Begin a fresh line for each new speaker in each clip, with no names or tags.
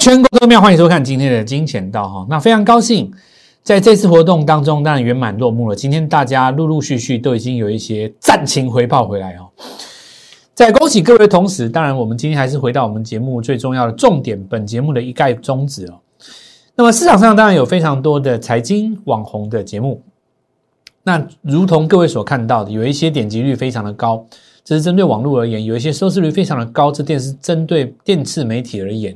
全国都庙，欢迎收看今天的金钱道哈。那非常高兴，在这次活动当中，当然圆满落幕了。今天大家陆陆续续都已经有一些战情回报回来哦。在恭喜各位的同时，当然我们今天还是回到我们节目最重要的重点，本节目的一概宗旨哦。那么市场上当然有非常多的财经网红的节目，那如同各位所看到的，有一些点击率非常的高，这是针对网络而言；有一些收视率非常的高，这电视针对电视媒体而言。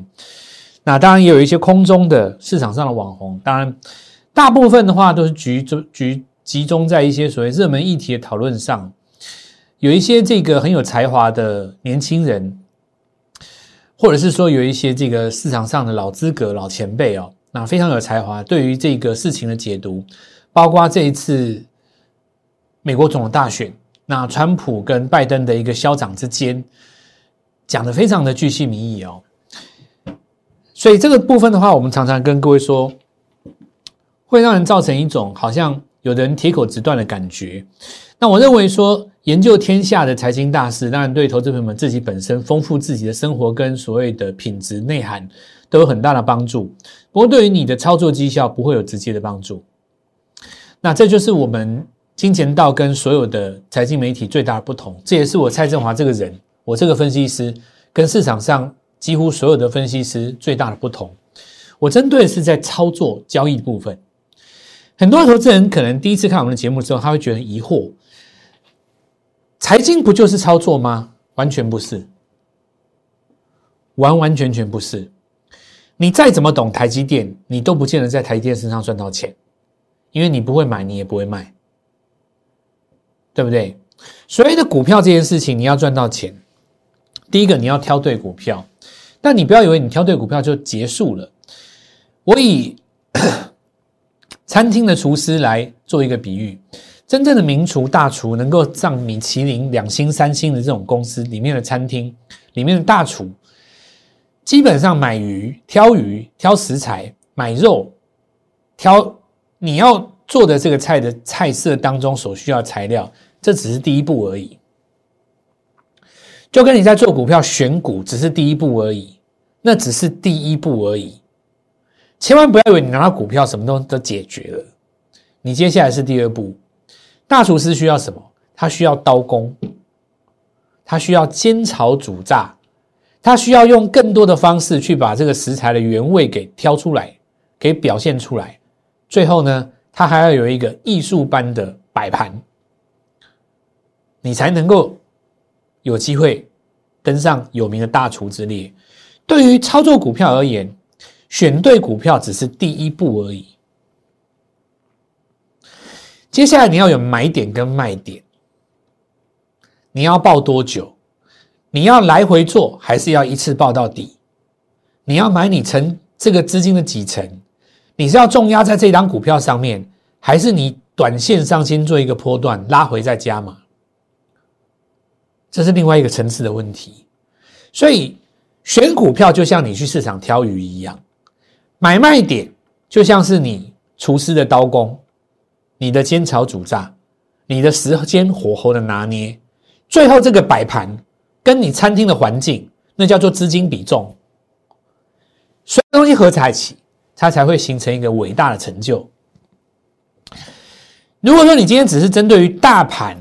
那当然也有一些空中的市场上的网红，当然大部分的话都是集中集集中在一些所谓热门议题的讨论上，有一些这个很有才华的年轻人，或者是说有一些这个市场上的老资格老前辈哦，那非常有才华，对于这个事情的解读，包括这一次美国总统大选，那川普跟拜登的一个消长之间，讲的非常的具细迷意哦。所以这个部分的话，我们常常跟各位说，会让人造成一种好像有人铁口直断的感觉。那我认为说，研究天下的财经大事，当然对投资朋友们自己本身丰富自己的生活跟所谓的品质内涵都有很大的帮助。不过，对于你的操作绩效不会有直接的帮助。那这就是我们金钱道跟所有的财经媒体最大的不同。这也是我蔡振华这个人，我这个分析师跟市场上。几乎所有的分析师最大的不同，我针对的是在操作交易部分。很多投资人可能第一次看我们的节目之后，他会觉得疑惑：财经不就是操作吗？完全不是，完完全全不是。你再怎么懂台积电，你都不见得在台积电身上赚到钱，因为你不会买，你也不会卖，对不对？所谓的股票这件事情，你要赚到钱，第一个你要挑对股票。但你不要以为你挑对股票就结束了。我以餐厅的厨师来做一个比喻，真正的名厨大厨能够上米其林两星三星的这种公司里面的餐厅里面的大厨，基本上买鱼、挑鱼、挑食材、买肉、挑你要做的这个菜的菜色当中所需要材料，这只是第一步而已。就跟你在做股票选股只是第一步而已，那只是第一步而已。千万不要以为你拿到股票什么都都解决了，你接下来是第二步。大厨师需要什么？他需要刀工，他需要煎炒煮炸，他需要用更多的方式去把这个食材的原味给挑出来，给表现出来。最后呢，他还要有一个艺术般的摆盘，你才能够。有机会登上有名的大厨之列。对于操作股票而言，选对股票只是第一步而已。接下来你要有买点跟卖点，你要报多久？你要来回做，还是要一次报到底？你要买你成这个资金的几成？你是要重压在这张股票上面，还是你短线上先做一个波段拉回再加码？这是另外一个层次的问题，所以选股票就像你去市场挑鱼一样，买卖点就像是你厨师的刀工，你的煎炒煮炸，你的时间火候的拿捏，最后这个摆盘跟你餐厅的环境，那叫做资金比重，所有东西合在一起，它才会形成一个伟大的成就。如果说你今天只是针对于大盘，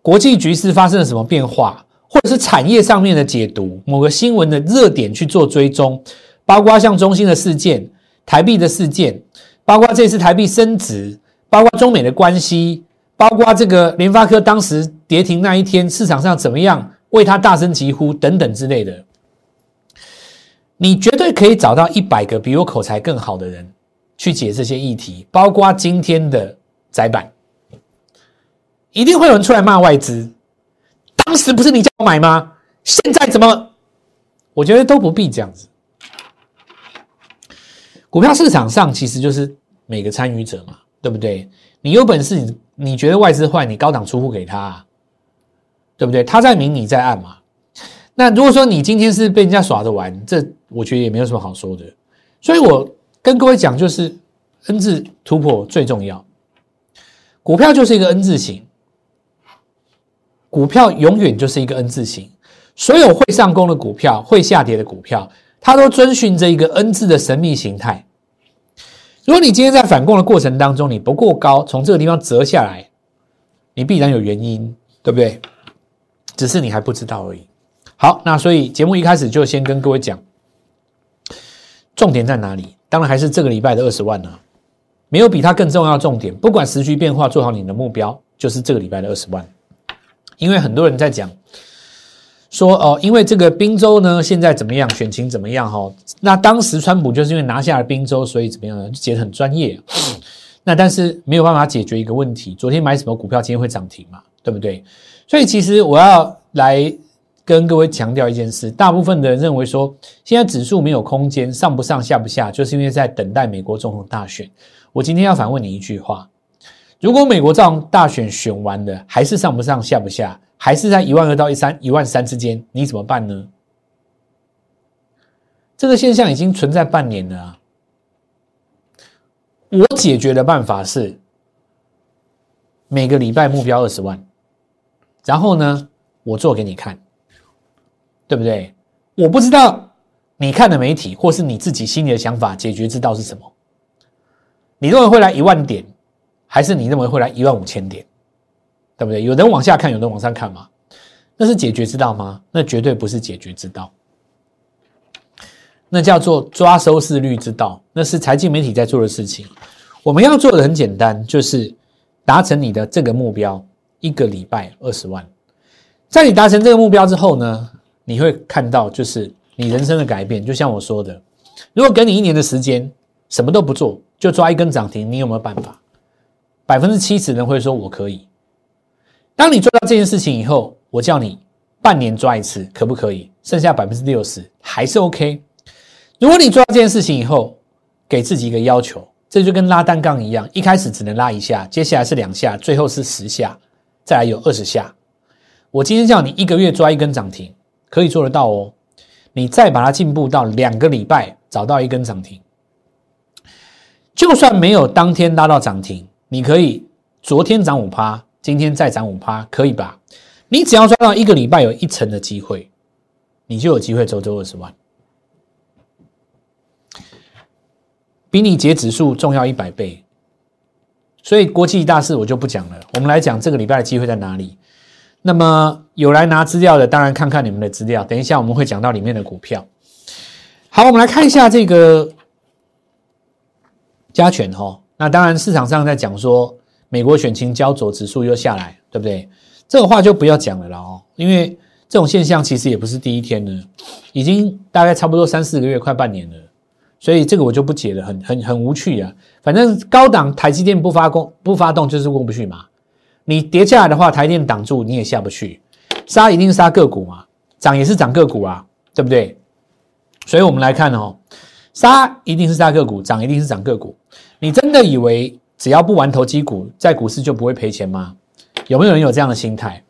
国际局势发生了什么变化，或者是产业上面的解读，某个新闻的热点去做追踪，包括像中心的事件、台币的事件，包括这次台币升值，包括中美的关系，包括这个联发科当时跌停那一天市场上怎么样为他大声疾呼等等之类的，你绝对可以找到一百个比我口才更好的人去解这些议题，包括今天的窄板。一定会有人出来骂外资，当时不是你叫我买吗？现在怎么？我觉得都不必这样子。股票市场上其实就是每个参与者嘛，对不对？你有本事，你你觉得外资坏，你高档出户给他，对不对？他在明，你在暗嘛。那如果说你今天是被人家耍着玩，这我觉得也没有什么好说的。所以我跟各位讲，就是 N 字突破最重要。股票就是一个 N 字形。股票永远就是一个 N 字形，所有会上攻的股票、会下跌的股票，它都遵循着一个 N 字的神秘形态。如果你今天在反攻的过程当中，你不过高，从这个地方折下来，你必然有原因，对不对？只是你还不知道而已。好，那所以节目一开始就先跟各位讲，重点在哪里？当然还是这个礼拜的二十万呢，没有比它更重要的重点。不管时局变化，做好你的目标，就是这个礼拜的二十万。因为很多人在讲。说哦，因为这个宾州呢，现在怎么样？选情怎么样？哈，那当时川普就是因为拿下了宾州，所以怎么样呢？就解得很专业。那但是没有办法解决一个问题：昨天买什么股票，今天会涨停嘛？对不对？所以其实我要来跟各位强调一件事：大部分的人认为说，现在指数没有空间，上不上下不下，就是因为在等待美国总统大选。我今天要反问你一句话：如果美国这样大选选完了，还是上不上下不下？还是在一万二到一三一万三之间，你怎么办呢？这个现象已经存在半年了啊！我解决的办法是每个礼拜目标二十万，然后呢，我做给你看，对不对？我不知道你看的媒体或是你自己心里的想法，解决之道是什么？你认为会来一万点，还是你认为会来一万五千点？对不对？有人往下看，有人往上看吗？那是解决之道吗？那绝对不是解决之道。那叫做抓收视率之道，那是财经媒体在做的事情。我们要做的很简单，就是达成你的这个目标，一个礼拜二十万。在你达成这个目标之后呢，你会看到就是你人生的改变。就像我说的，如果给你一年的时间，什么都不做，就抓一根涨停，你有没有办法？百分之七十人会说我可以。当你做到这件事情以后，我叫你半年抓一次，可不可以？剩下百分之六十还是 OK。如果你做到这件事情以后，给自己一个要求，这就跟拉单杠一样，一开始只能拉一下，接下来是两下，最后是十下，再来有二十下。我今天叫你一个月抓一根涨停，可以做得到哦。你再把它进步到两个礼拜找到一根涨停，就算没有当天拉到涨停，你可以昨天涨五趴。今天再涨五趴，可以吧？你只要抓到一个礼拜有一成的机会，你就有机会周周二十万，比你截指数重要一百倍。所以国际大事我就不讲了，我们来讲这个礼拜的机会在哪里。那么有来拿资料的，当然看看你们的资料。等一下我们会讲到里面的股票。好，我们来看一下这个加权哈。那当然市场上在讲说。美国选情焦灼，指数又下来，对不对？这个话就不要讲了啦哦，因为这种现象其实也不是第一天了，已经大概差不多三四个月，快半年了，所以这个我就不解了，很很很无趣啊。反正高档台积电不发功不发动就是过不去嘛。你跌下来的话，台电挡住你也下不去，杀一定杀个股嘛，涨也是涨个股啊，对不对？所以我们来看哦，杀一定是杀个股，涨一定是涨个股。你真的以为？只要不玩投机股，在股市就不会赔钱吗？有没有人有这样的心态？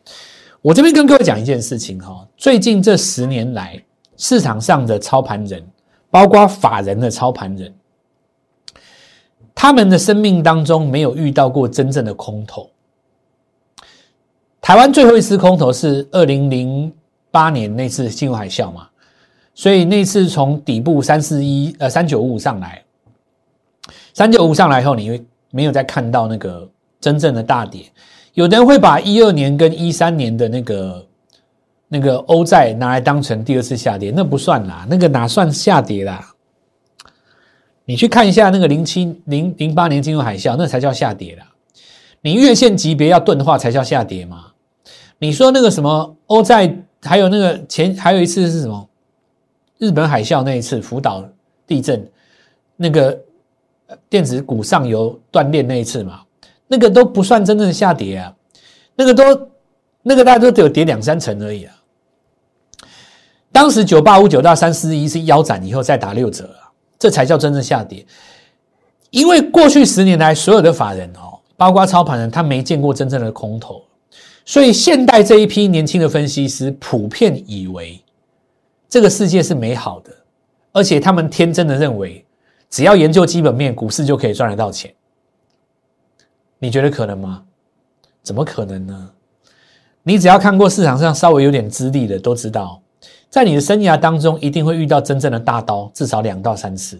我这边跟各位讲一件事情哈，最近这十年来，市场上的操盘人，包括法人的操盘人，他们的生命当中没有遇到过真正的空头。台湾最后一次空头是二零零八年那次金融海啸嘛，所以那次从底部三四一呃三九五五上来，三九五上来后，你会。没有再看到那个真正的大跌，有的人会把一二年跟一三年的那个那个欧债拿来当成第二次下跌，那不算啦，那个哪算下跌啦？你去看一下那个零七零零八年金融海啸，那才叫下跌啦。你月线级别要钝化才叫下跌嘛？你说那个什么欧债，还有那个前还有一次是什么？日本海啸那一次福岛地震那个。电子股上游断裂那一次嘛，那个都不算真正下跌啊，那个都那个大家都只有跌两三成而已啊。当时九八五九到三四一是腰斩以后再打六折啊，这才叫真正下跌。因为过去十年来所有的法人哦，包括操盘人，他没见过真正的空头，所以现代这一批年轻的分析师普遍以为这个世界是美好的，而且他们天真的认为。只要研究基本面，股市就可以赚得到钱。你觉得可能吗？怎么可能呢？你只要看过市场上稍微有点资历的，都知道，在你的生涯当中一定会遇到真正的大刀，至少两到三次。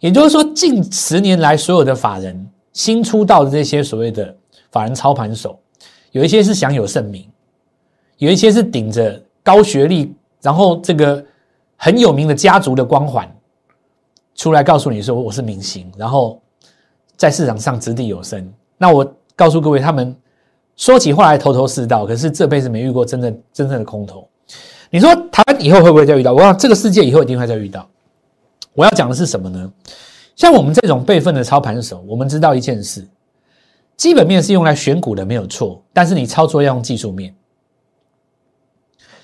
也就是说，近十年来所有的法人新出道的这些所谓的法人操盘手，有一些是享有盛名，有一些是顶着高学历，然后这个很有名的家族的光环出来告诉你说我是明星，然后在市场上掷地有声。那我告诉各位，他们说起话来头头是道，可是这辈子没遇过真正真正的空头。你说台湾以后会不会再遇到？我想这个世界以后一定会再遇到。我要讲的是什么呢？像我们这种备份的操盘手，我们知道一件事：基本面是用来选股的，没有错。但是你操作要用技术面，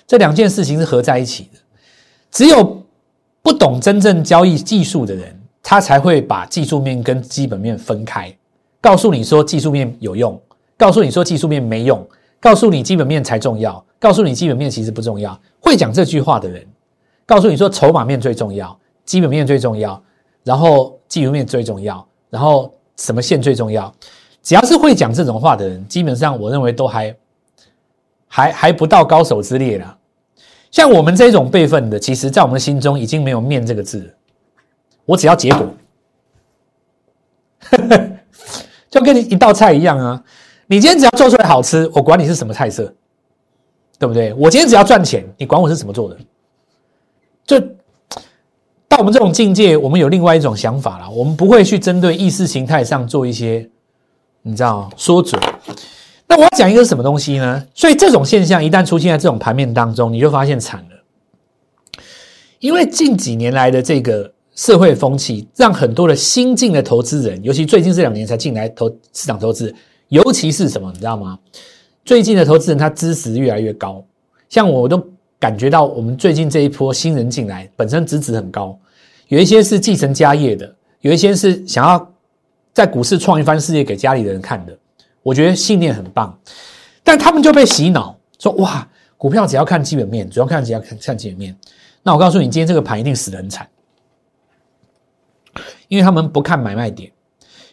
这两件事情是合在一起的。只有不懂真正交易技术的人，他才会把技术面跟基本面分开，告诉你说技术面有用，告诉你说技术面没用，告诉你基本面才重要。告诉你基本面其实不重要，会讲这句话的人，告诉你说筹码面最重要，基本面最重要，然后技术面最重要，然后什么线最重要？只要是会讲这种话的人，基本上我认为都还还还不到高手之列了。像我们这种辈分的，其实在我们心中已经没有面这个字，我只要结果，就跟你一道菜一样啊！你今天只要做出来好吃，我管你是什么菜色。对不对？我今天只要赚钱，你管我是怎么做的？就到我们这种境界，我们有另外一种想法了。我们不会去针对意识形态上做一些，你知道说准。那我要讲一个什么东西呢？所以这种现象一旦出现在这种盘面当中，你就发现惨了。因为近几年来的这个社会风气，让很多的新进的投资人，尤其最近这两年才进来投市场投资，尤其是什么，你知道吗？最近的投资人他知识越来越高，像我都感觉到我们最近这一波新人进来，本身资质很高，有一些是继承家业的，有一些是想要在股市创一番事业给家里人看的，我觉得信念很棒，但他们就被洗脑说哇，股票只要看基本面，主要看只要看看基本面，那我告诉你，今天这个盘一定死得很惨，因为他们不看买卖点，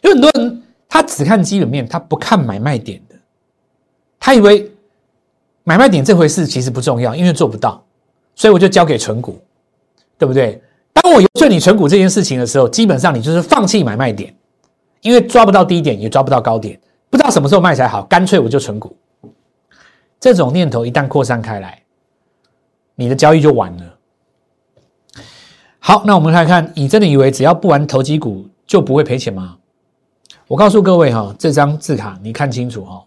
有很多人他只看基本面，他不看买卖点的。他以为买卖点这回事其实不重要，因为做不到，所以我就交给存股，对不对？当我游说你存股这件事情的时候，基本上你就是放弃买卖点，因为抓不到低点，也抓不到高点，不知道什么时候卖才好，干脆我就存股。这种念头一旦扩散开来，你的交易就完了。好，那我们来看，你真的以为只要不玩投机股就不会赔钱吗？我告诉各位哈，这张字卡你看清楚哈。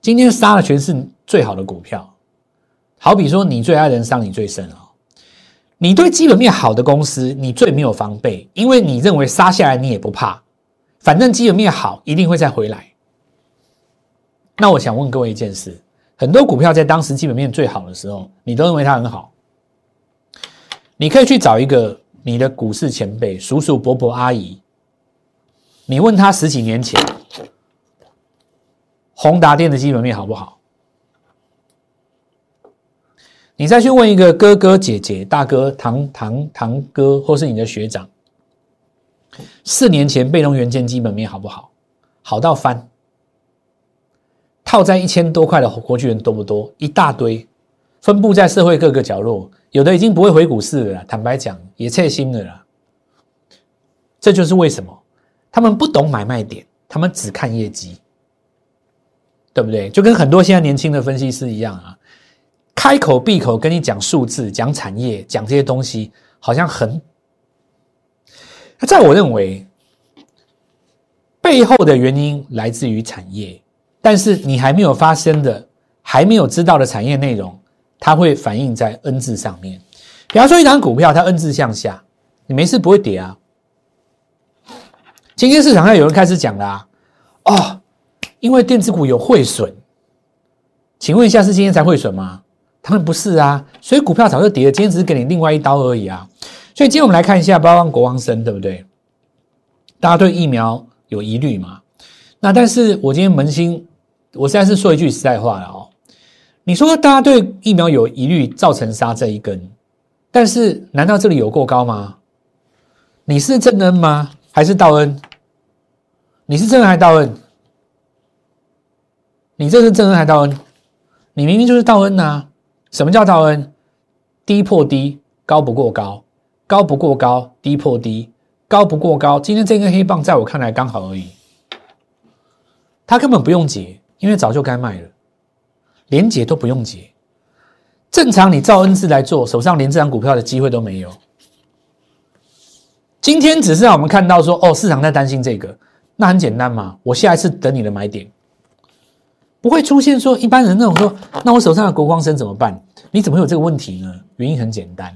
今天杀的全是最好的股票，好比说你最爱人伤你最深啊！你对基本面好的公司，你最没有防备，因为你认为杀下来你也不怕，反正基本面好一定会再回来。那我想问各位一件事：很多股票在当时基本面最好的时候，你都认为它很好，你可以去找一个你的股市前辈、叔叔、伯伯、阿姨，你问他十几年前。宏达电的基本面好不好？你再去问一个哥哥姐姐、大哥、堂堂堂哥，或是你的学长，四年前被动元件基本面好不好？好到翻，套在一千多块的国巨人多不多？一大堆，分布在社会各个角落，有的已经不会回股市了。坦白讲，也切心的了。这就是为什么他们不懂买卖点，他们只看业绩。对不对？就跟很多现在年轻的分析师一样啊，开口闭口跟你讲数字、讲产业、讲这些东西，好像很……在我认为，背后的原因来自于产业，但是你还没有发生的、还没有知道的产业内容，它会反映在 N 字上面。比方说，一张股票它 N 字向下，你没事不会跌啊。今天市场上有人开始讲啦，哦。因为电子股有汇损，请问一下是今天才汇损吗？他们不是啊，所以股票早就跌了，今天只是给你另外一刀而已啊。所以今天我们来看一下，包括国王生，对不对？大家对疫苗有疑虑嘛？那但是我今天扪心，我现在是说一句实在话了哦。你说大家对疫苗有疑虑，造成杀这一根，但是难道这里有过高吗？你是正恩吗？还是道恩？你是正恩还是道恩？你这是正恩还是道恩？你明明就是道恩呐！什么叫道恩低破低，高不过高，高不过高，低破低，高不过高。今天这根黑棒在我看来刚好而已，它根本不用解，因为早就该卖了，连解都不用解。正常你照恩字来做，手上连这张股票的机会都没有。今天只是让我们看到说，哦，市场在担心这个，那很简单嘛，我下一次等你的买点。不会出现说一般人那种说，那我手上的国光生怎么办？你怎么会有这个问题呢？原因很简单，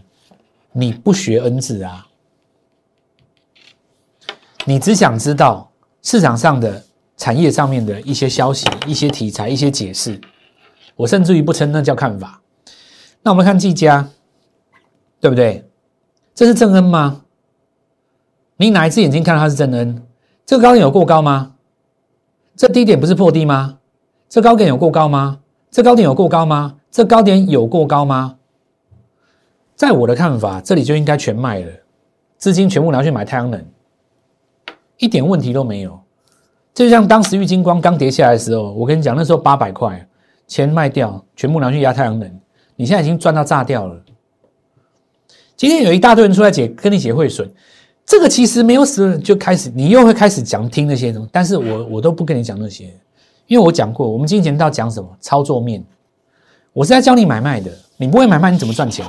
你不学 N 字啊，你只想知道市场上的产业上面的一些消息、一些题材、一些解释。我甚至于不称那叫看法。那我们看技嘉，对不对？这是正恩吗？你哪一只眼睛看到它是正恩？这个高点有过高吗？这低点不是破低吗？这高点有过高吗？这高点有过高吗？这高点有过高吗？在我的看法，这里就应该全卖了，资金全部拿去买太阳能，一点问题都没有。就像当时玉金光刚跌下来的时候，我跟你讲，那时候八百块钱卖掉，全部拿去压太阳能，你现在已经赚到炸掉了。今天有一大堆人出来解，跟你解汇损，这个其实没有死，就开始你又会开始讲听那些东西，但是我我都不跟你讲那些。因为我讲过，我们金钱道讲什么操作面，我是在教你买卖的。你不会买卖，你怎么赚钱？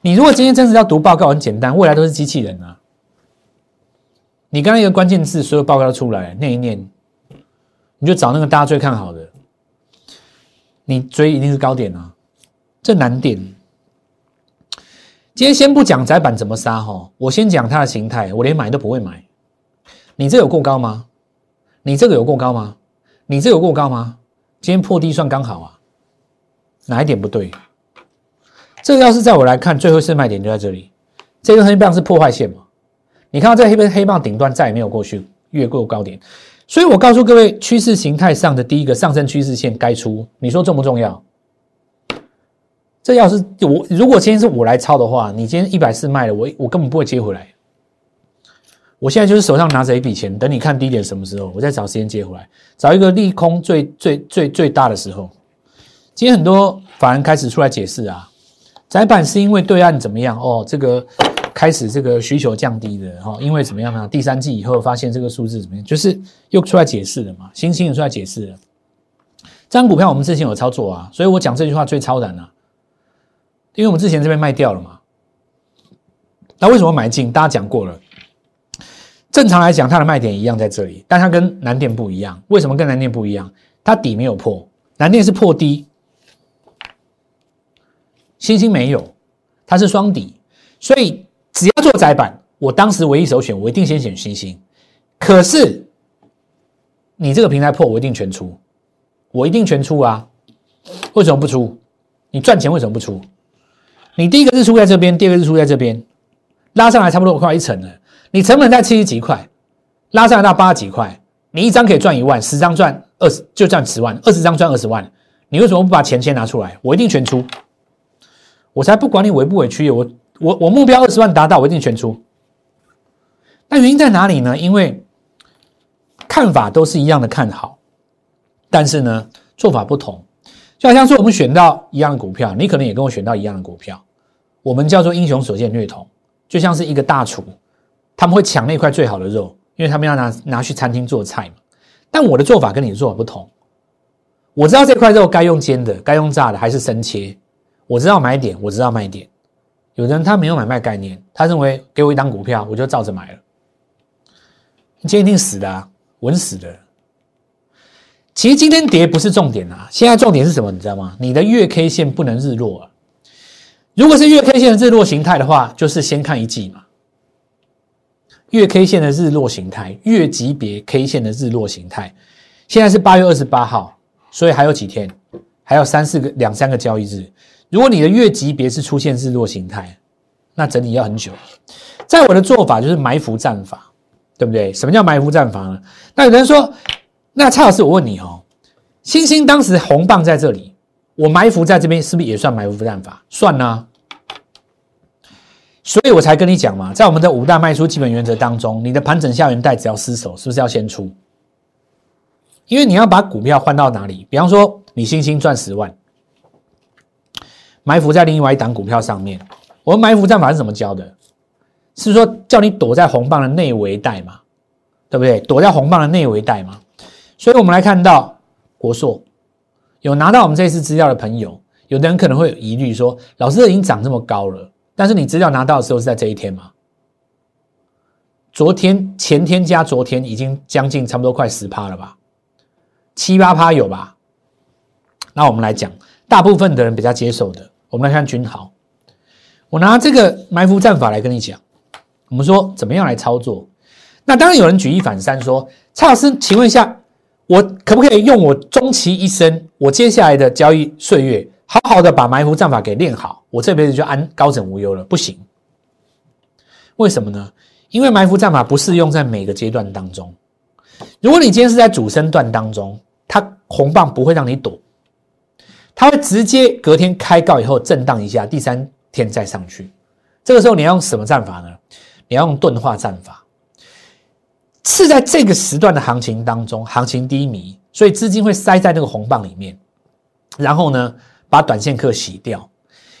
你如果今天真是要读报告，很简单，未来都是机器人啊。你刚刚一个关键字，所有报告都出来，念一念，你就找那个大家最看好的，你追一定是高点啊，这难点。今天先不讲窄板怎么杀哈，我先讲它的形态，我连买都不会买。你这有过高吗？你这个有过高吗？你这有过高吗？今天破低算刚好啊，哪一点不对？这个要是在我来看，最后是卖点就在这里。这根黑棒是破坏线嘛？你看到这黑黑棒顶端再也没有过去越过高点，所以我告诉各位，趋势形态上的第一个上升趋势线该出，你说重不重要？这要是我如果今天是我来抄的话，你今天一百四卖了，我我根本不会接回来。我现在就是手上拿着一笔钱，等你看低点什么时候，我再找时间接回来，找一个利空最最最最大的时候。今天很多法人开始出来解释啊，窄板是因为对岸怎么样哦，这个开始这个需求降低的哈，因为怎么样呢？第三季以后发现这个数字怎么样，就是又出来解释了嘛，新兴也出来解释了。这张股票我们之前有操作啊，所以我讲这句话最超然啊，因为我们之前这边卖掉了嘛。那为什么买进？大家讲过了。正常来讲，它的卖点一样在这里，但它跟南电不一样。为什么跟南电不一样？它底没有破，南电是破低，星星没有，它是双底，所以只要做窄板，我当时唯一首选，我一定先选星星。可是你这个平台破，我一定全出，我一定全出啊！为什么不出？你赚钱为什么不出？你第一个日出在这边，第二个日出在这边，拉上来差不多快一层了。你成本在七十几块，拉上来到八十几块，你一张可以赚一万，十张赚二十就赚十万，二十张赚二十万，你为什么不把钱先拿出来？我一定全出，我才不管你委不委屈，我我我目标二十万达到，我一定全出。那原因在哪里呢？因为看法都是一样的看好，但是呢做法不同，就好像说我们选到一样的股票，你可能也跟我选到一样的股票，我们叫做英雄所见略同，就像是一个大厨。他们会抢那块最好的肉，因为他们要拿拿去餐厅做菜嘛。但我的做法跟你做法不同，我知道这块肉该用煎的，该用炸的，还是生切。我知道买点，我知道卖点。有人他没有买卖概念，他认为给我一张股票，我就照着买了。今天一定死的，啊，稳死的。其实今天跌不是重点啊，现在重点是什么？你知道吗？你的月 K 线不能日落啊。如果是月 K 线的日落形态的话，就是先看一季嘛。月 K 线的日落形态，月级别 K 线的日落形态，现在是八月二十八号，所以还有几天，还有三四个、两三个交易日。如果你的月级别是出现日落形态，那整理要很久。在我的做法就是埋伏战法，对不对？什么叫埋伏战法呢？那有人说，那蔡老师，我问你哦，星星当时红棒在这里，我埋伏在这边，是不是也算埋伏战法？算呢。所以我才跟你讲嘛，在我们的五大卖出基本原则当中，你的盘整下缘带只要失守，是不是要先出？因为你要把股票换到哪里？比方说，你星星赚十万，埋伏在另外一档股票上面。我们埋伏战法是怎么教的？是说叫你躲在红棒的内围带嘛，对不对？躲在红棒的内围带嘛。所以我们来看到国硕有拿到我们这次资料的朋友，有的人可能会有疑虑说，老师已经涨这么高了，但是你资料拿到的时候是在这一天吗？昨天、前天加昨天已经将近差不多快十趴了吧，七八趴有吧？那我们来讲，大部分的人比较接受的，我们来看君豪。我拿这个埋伏战法来跟你讲，我们说怎么样来操作？那当然有人举一反三说，蔡老师，请问一下，我可不可以用我终其一生，我接下来的交易岁月，好好的把埋伏战法给练好，我这辈子就安高枕无忧了？不行，为什么呢？因为埋伏战法不适用在每个阶段当中。如果你今天是在主升段当中，它红棒不会让你躲，它会直接隔天开高以后震荡一下，第三天再上去。这个时候你要用什么战法呢？你要用钝化战法。是在这个时段的行情当中，行情低迷，所以资金会塞在那个红棒里面，然后呢把短线客洗掉。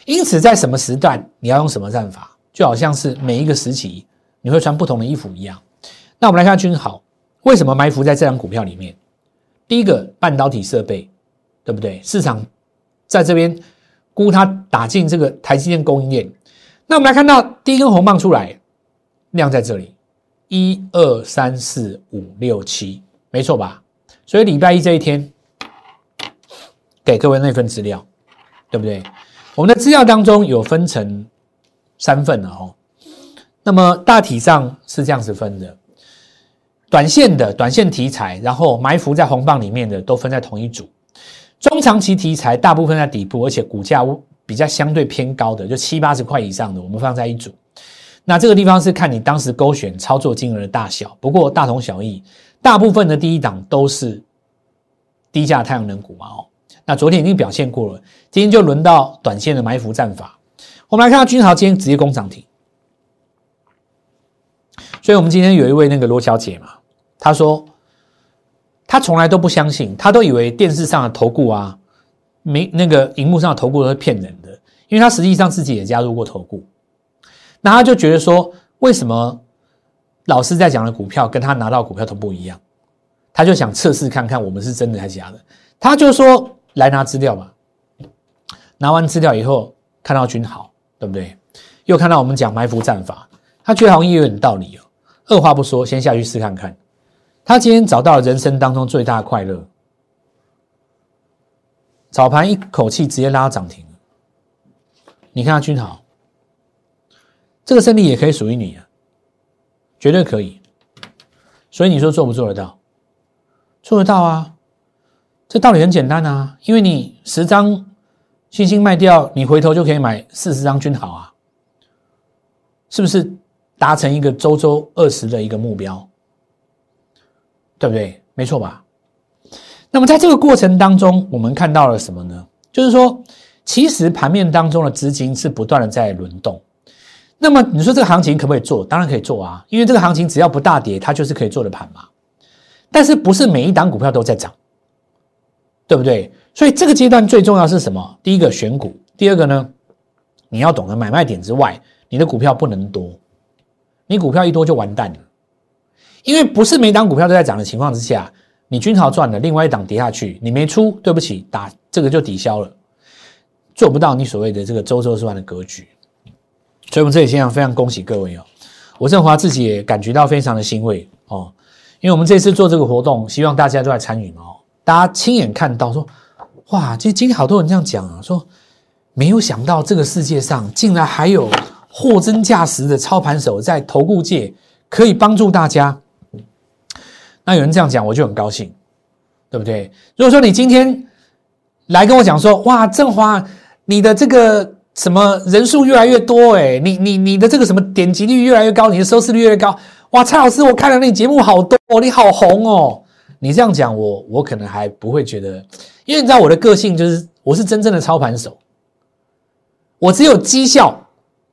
因此，在什么时段你要用什么战法，就好像是每一个时期。你会穿不同的衣服一样。那我们来看君豪，为什么埋伏在这张股票里面？第一个，半导体设备，对不对？市场在这边估它打进这个台积电供应链。那我们来看到第一根红棒出来，量在这里，一二三四五六七，没错吧？所以礼拜一这一天，给各位那份资料，对不对？我们的资料当中有分成三份了哦。那么大体上是这样子分的，短线的短线题材，然后埋伏在红棒里面的都分在同一组，中长期题材大部分在底部，而且股价比较相对偏高的，就七八十块以上的，我们放在一组。那这个地方是看你当时勾选操作金额的大小，不过大同小异，大部分的第一档都是低价太阳能股嘛哦。那昨天已经表现过了，今天就轮到短线的埋伏战法。我们来看到君豪今天直接攻涨停。所以，我们今天有一位那个罗小姐嘛，她说，他从来都不相信，他都以为电视上的投顾啊，没那个荧幕上的投顾都是骗人的，因为他实际上自己也加入过投顾，那他就觉得说，为什么老师在讲的股票跟他拿到股票都不一样？他就想测试看看我们是真的还是假的，他就说来拿资料吧。拿完资料以后，看到君豪，对不对？又看到我们讲埋伏战法，他觉得好像也有点道理哦。二话不说，先下去试看看。他今天找到人生当中最大的快乐。早盘一口气直接拉涨停你看君豪，这个胜利也可以属于你啊，绝对可以。所以你说做不做得到？做得到啊！这道理很简单啊，因为你十张星星卖掉，你回头就可以买四十张君豪啊，是不是？达成一个周周二十的一个目标，对不对？没错吧？那么在这个过程当中，我们看到了什么呢？就是说，其实盘面当中的资金是不断的在轮动。那么你说这个行情可不可以做？当然可以做啊，因为这个行情只要不大跌，它就是可以做的盘嘛。但是不是每一档股票都在涨，对不对？所以这个阶段最重要是什么？第一个选股，第二个呢，你要懂得买卖点之外，你的股票不能多。你股票一多就完蛋了，因为不是每档股票都在涨的情况之下，你均豪赚了，另外一档跌下去，你没出，对不起，打这个就抵消了，做不到你所谓的这个周周是万的格局。所以，我们这里现在非常恭喜各位哦，我振华自己也感觉到非常的欣慰哦，因为我们这次做这个活动，希望大家都来参与嘛哦，大家亲眼看到说，哇，这今天好多人这样讲啊，说没有想到这个世界上竟然还有。货真价实的操盘手在投顾界可以帮助大家，那有人这样讲，我就很高兴，对不对？如果说你今天来跟我讲说，哇，振华，你的这个什么人数越来越多，哎，你你你的这个什么点击率越来越高，你的收视率越来越高，哇，蔡老师，我看了你节目好多，你好红哦，你这样讲，我我可能还不会觉得，因为你知道我的个性就是我是真正的操盘手，我只有绩效。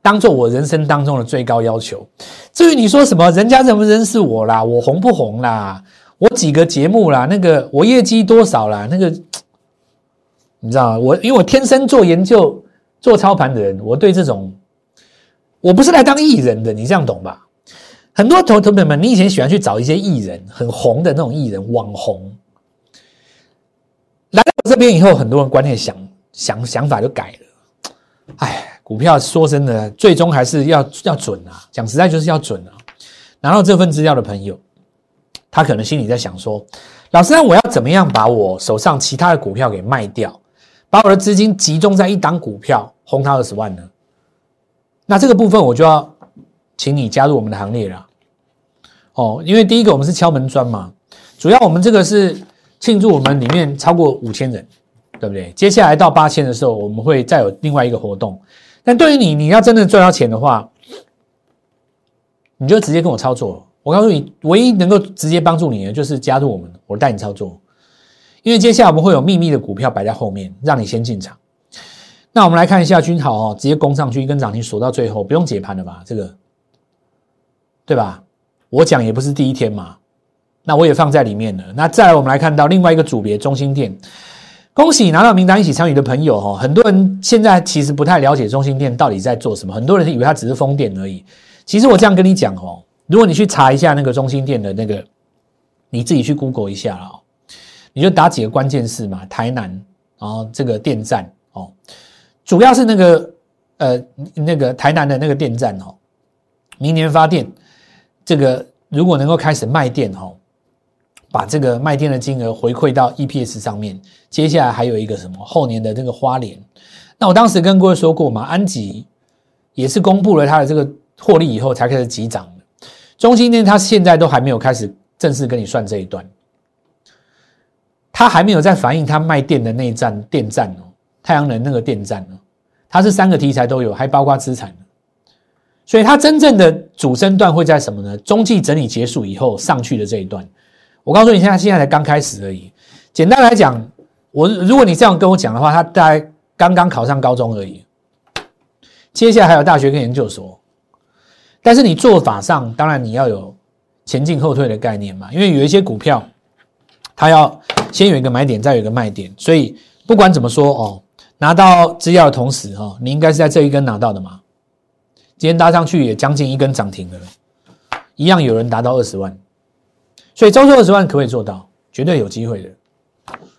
当做我人生当中的最高要求。至于你说什么，人家认不认识我啦，我红不红啦，我几个节目啦，那个我业绩多少啦，那个你知道吗？我因为我天生做研究，做操盘的人，我对这种我不是来当艺人的，你这样懂吧？很多投投朋友们，你以前喜欢去找一些艺人，很红的那种艺人，网红，来到我这边以后，很多人观念想想想法就改了。哎，股票说真的，最终还是要要准啊！讲实在就是要准啊！拿到这份资料的朋友，他可能心里在想说：“老师，那我要怎么样把我手上其他的股票给卖掉，把我的资金集中在一档股票，轰他二十万呢？”那这个部分我就要。请你加入我们的行列了，哦，因为第一个我们是敲门砖嘛，主要我们这个是庆祝我们里面超过五千人，对不对？接下来到八千的时候，我们会再有另外一个活动。但对于你，你要真的赚到钱的话，你就直接跟我操作。我告诉你，唯一能够直接帮助你的就是加入我们，我带你操作。因为接下来我们会有秘密的股票摆在后面，让你先进场。那我们来看一下君豪哦，直接攻上去一根涨停锁到最后，不用解盘了吧？这个。对吧？我讲也不是第一天嘛，那我也放在里面了。那再来，我们来看到另外一个组别中心店，恭喜拿到名单一起参与的朋友哈。很多人现在其实不太了解中心店到底在做什么，很多人以为它只是封店而已。其实我这样跟你讲哦，如果你去查一下那个中心店的那个，你自己去 Google 一下哦，你就打几个关键字嘛，台南，然后这个电站哦，主要是那个呃那个台南的那个电站哦，明年发电。这个如果能够开始卖电哦，把这个卖电的金额回馈到 EPS 上面，接下来还有一个什么后年的这个花莲，那我当时跟各位说过嘛，安吉也是公布了它的这个获利以后才开始急涨的，中心电它现在都还没有开始正式跟你算这一段，它还没有在反映它卖电的那一站电站哦，太阳能那个电站哦，它是三个题材都有，还包括资产。所以它真正的主升段会在什么呢？中继整理结束以后上去的这一段，我告诉你，现在现在才刚开始而已。简单来讲，我如果你这样跟我讲的话，他大概刚刚考上高中而已，接下来还有大学跟研究所。但是你做法上，当然你要有前进后退的概念嘛，因为有一些股票，它要先有一个买点，再有一个卖点。所以不管怎么说哦，拿到资料的同时哈，你应该是在这一根拿到的嘛。今天搭上去也将近一根涨停了，一样有人达到二十万，所以招收二十万可不可以做到？绝对有机会的。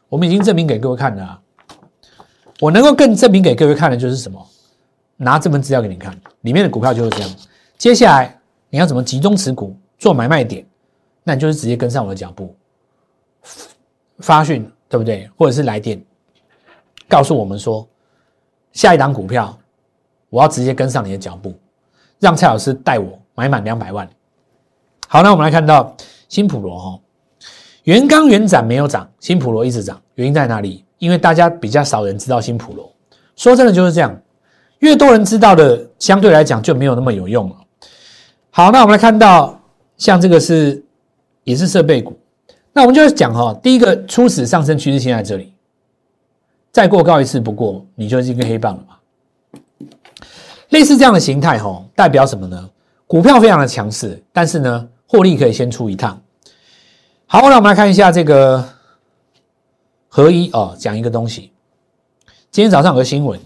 我们已经证明给各位看了啊，我能够更证明给各位看的就是什么？拿这份资料给你看，里面的股票就是这样。接下来你要怎么集中持股做买卖点？那你就是直接跟上我的脚步，发讯对不对？或者是来电告诉我们说，下一档股票我要直接跟上你的脚步。让蔡老师带我买满两百万。好，那我们来看到新普罗哈，原钢原展没有涨，新普罗一直涨，原因在哪里？因为大家比较少人知道新普罗。说真的就是这样，越多人知道的，相对来讲就没有那么有用了。好，那我们来看到像这个是也是设备股，那我们就讲哈，第一个初始上升趋势线在这里，再过高一次不过，你就是一个黑棒了嘛。类似这样的形态，哈，代表什么呢？股票非常的强势，但是呢，获利可以先出一趟。好，那我们来看一下这个合一哦，讲一个东西。今天早上有个新闻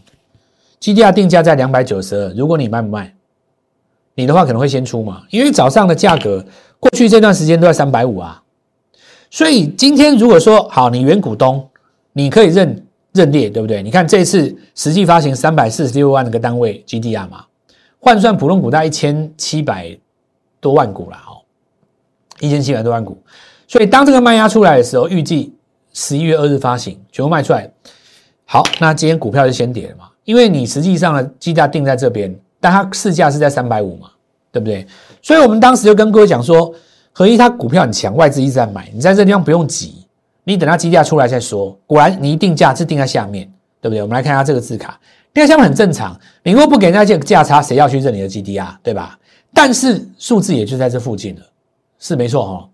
，GDR 定价在两百九十二，如果你卖不卖？你的话可能会先出嘛，因为早上的价格过去这段时间都在三百五啊，所以今天如果说好，你原股东，你可以认。认列对不对？你看这次实际发行三百四十六万个单位 GDR 嘛，换算普通股大概一千七百多万股了哦，一千七百多万股。所以当这个卖压出来的时候，预计十一月二日发行，全部卖出来。好，那今天股票就先跌了嘛，因为你实际上的基价定在这边，但它市价是在三百五嘛，对不对？所以我们当时就跟各位讲说，合一它股票很强，外资一直在买，你在这地方不用急。你等它基价出来再说。果然，你一定价是定在下面，对不对？我们来看一下这个字卡，定在下面很正常。你如果不给人家这个价差，谁要去认你的基地啊？对吧？但是数字也就在这附近了，是没错哈。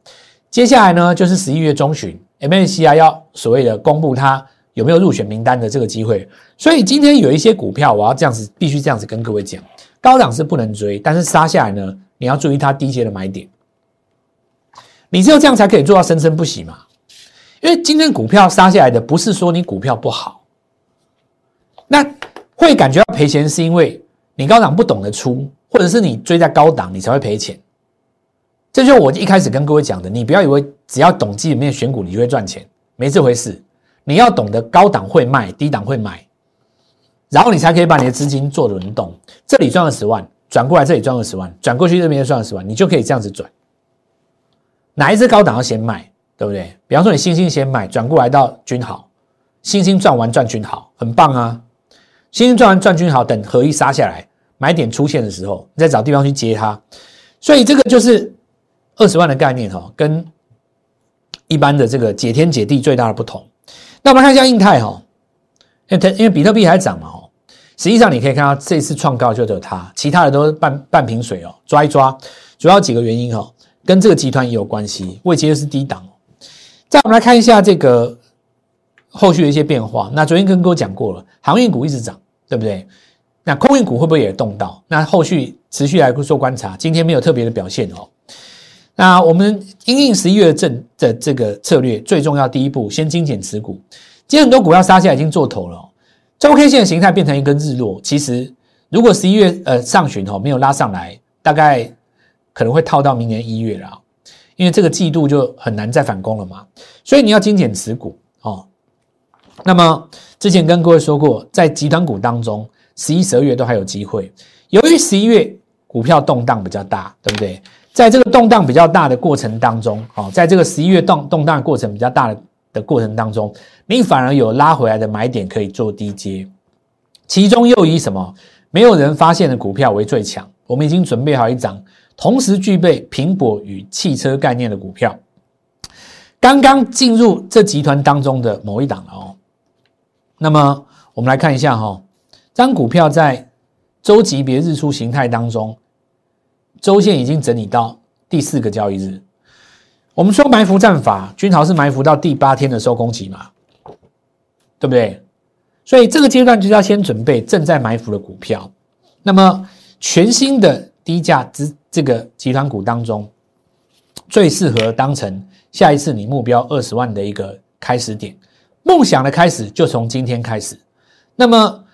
接下来呢，就是十一月中旬，MSCI 要所谓的公布它有没有入选名单的这个机会。所以今天有一些股票，我要这样子，必须这样子跟各位讲：高档是不能追，但是杀下来呢，你要注意它低阶的买点。你只有这样才可以做到生生不息嘛。因为今天股票杀下来的不是说你股票不好，那会感觉到赔钱，是因为你高档不懂得出，或者是你追在高档，你才会赔钱。这就是我一开始跟各位讲的，你不要以为只要懂基本面选股，你就会赚钱，没这回事。你要懂得高档会卖，低档会买，然后你才可以把你的资金做轮动。这里赚二十万，转过来这里赚二十万，转过去这边赚二十万，你就可以这样子转。哪一只高档要先卖，对不对？比方说你星星先买，转过来到君豪，星星赚完赚君豪，很棒啊！星星赚完赚君豪，等合一杀下来，买点出现的时候，你再找地方去接它。所以这个就是二十万的概念哈，跟一般的这个解天解地最大的不同。那我们看一下印泰哈，因为因为比特币还涨嘛哈，实际上你可以看到这次创高就只有它，其他的都是半半瓶水哦，抓一抓，主要几个原因哈，跟这个集团也有关系，未接是低档。再我们来看一下这个后续的一些变化，那昨天跟各位讲过了，航运股一直涨，对不对？那空运股会不会也动到？那后续持续来做观察，今天没有特别的表现哦。那我们因应十一月正的这个策略，最重要第一步，先精简持股。今天很多股票杀下已经做头了，周 K 线的形态变成一根日落。其实如果十一月呃上旬哦没有拉上来，大概可能会套到明年一月了，因为这个季度就很难再反攻了嘛。所以你要精简持股哦。那么之前跟各位说过，在集团股当中，十一、十二月都还有机会。由于十一月股票动荡比较大，对不对？在这个动荡比较大的过程当中，哦，在这个十一月动动荡过程比较大的的过程当中，你反而有拉回来的买点可以做低接，其中又以什么没有人发现的股票为最强？我们已经准备好一张同时具备苹果与汽车概念的股票，刚刚进入这集团当中的某一档了哦。那么我们来看一下哈，这张股票在周级别日出形态当中。周线已经整理到第四个交易日，我们说埋伏战法，均豪是埋伏到第八天的收工期嘛，对不对？所以这个阶段就是要先准备正在埋伏的股票。那么全新的低价之这个集团股当中，最适合当成下一次你目标二十万的一个开始点，梦想的开始就从今天开始。那么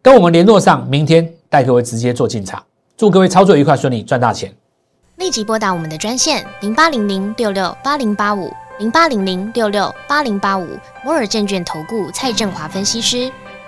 跟我们联络上，明天带各位直接做进场。祝各位操作愉快，顺利赚大钱！
立即拨打我们的专线零八零零六六八零八五零八零零六六八零八五摩尔证券投顾蔡振华分析师。